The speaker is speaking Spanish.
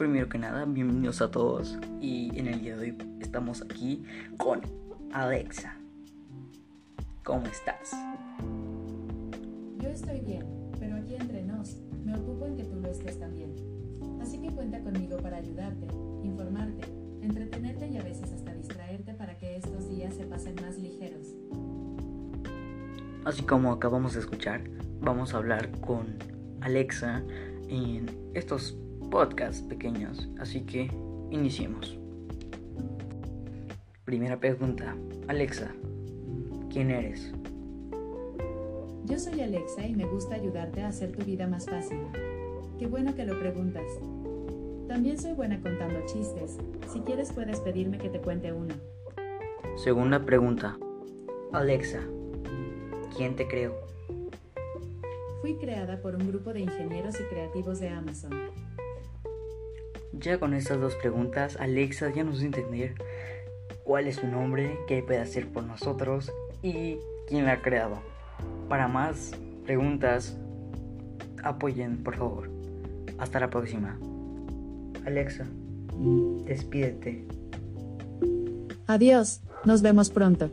primero que nada, bienvenidos a todos y en el día de hoy estamos aquí con Alexa. ¿Cómo estás? Yo estoy bien, pero aquí entre nos, me ocupo en que tú lo estés también. Así que cuenta conmigo para ayudarte, informarte, entretenerte y a veces hasta distraerte para que estos días se pasen más ligeros. Así como acabamos de escuchar, vamos a hablar con Alexa en estos podcasts pequeños. Así que iniciemos. Primera pregunta. Alexa, ¿quién eres? Yo soy Alexa y me gusta ayudarte a hacer tu vida más fácil. Qué bueno que lo preguntas. También soy buena contando chistes. Si quieres puedes pedirme que te cuente uno. Segunda pregunta. Alexa, ¿quién te creó? Fui creada por un grupo de ingenieros y creativos de Amazon. Ya con estas dos preguntas, Alexa ya nos entender cuál es su nombre, qué puede hacer por nosotros y quién la ha creado. Para más preguntas, apoyen por favor. Hasta la próxima. Alexa, despídete. Adiós, nos vemos pronto.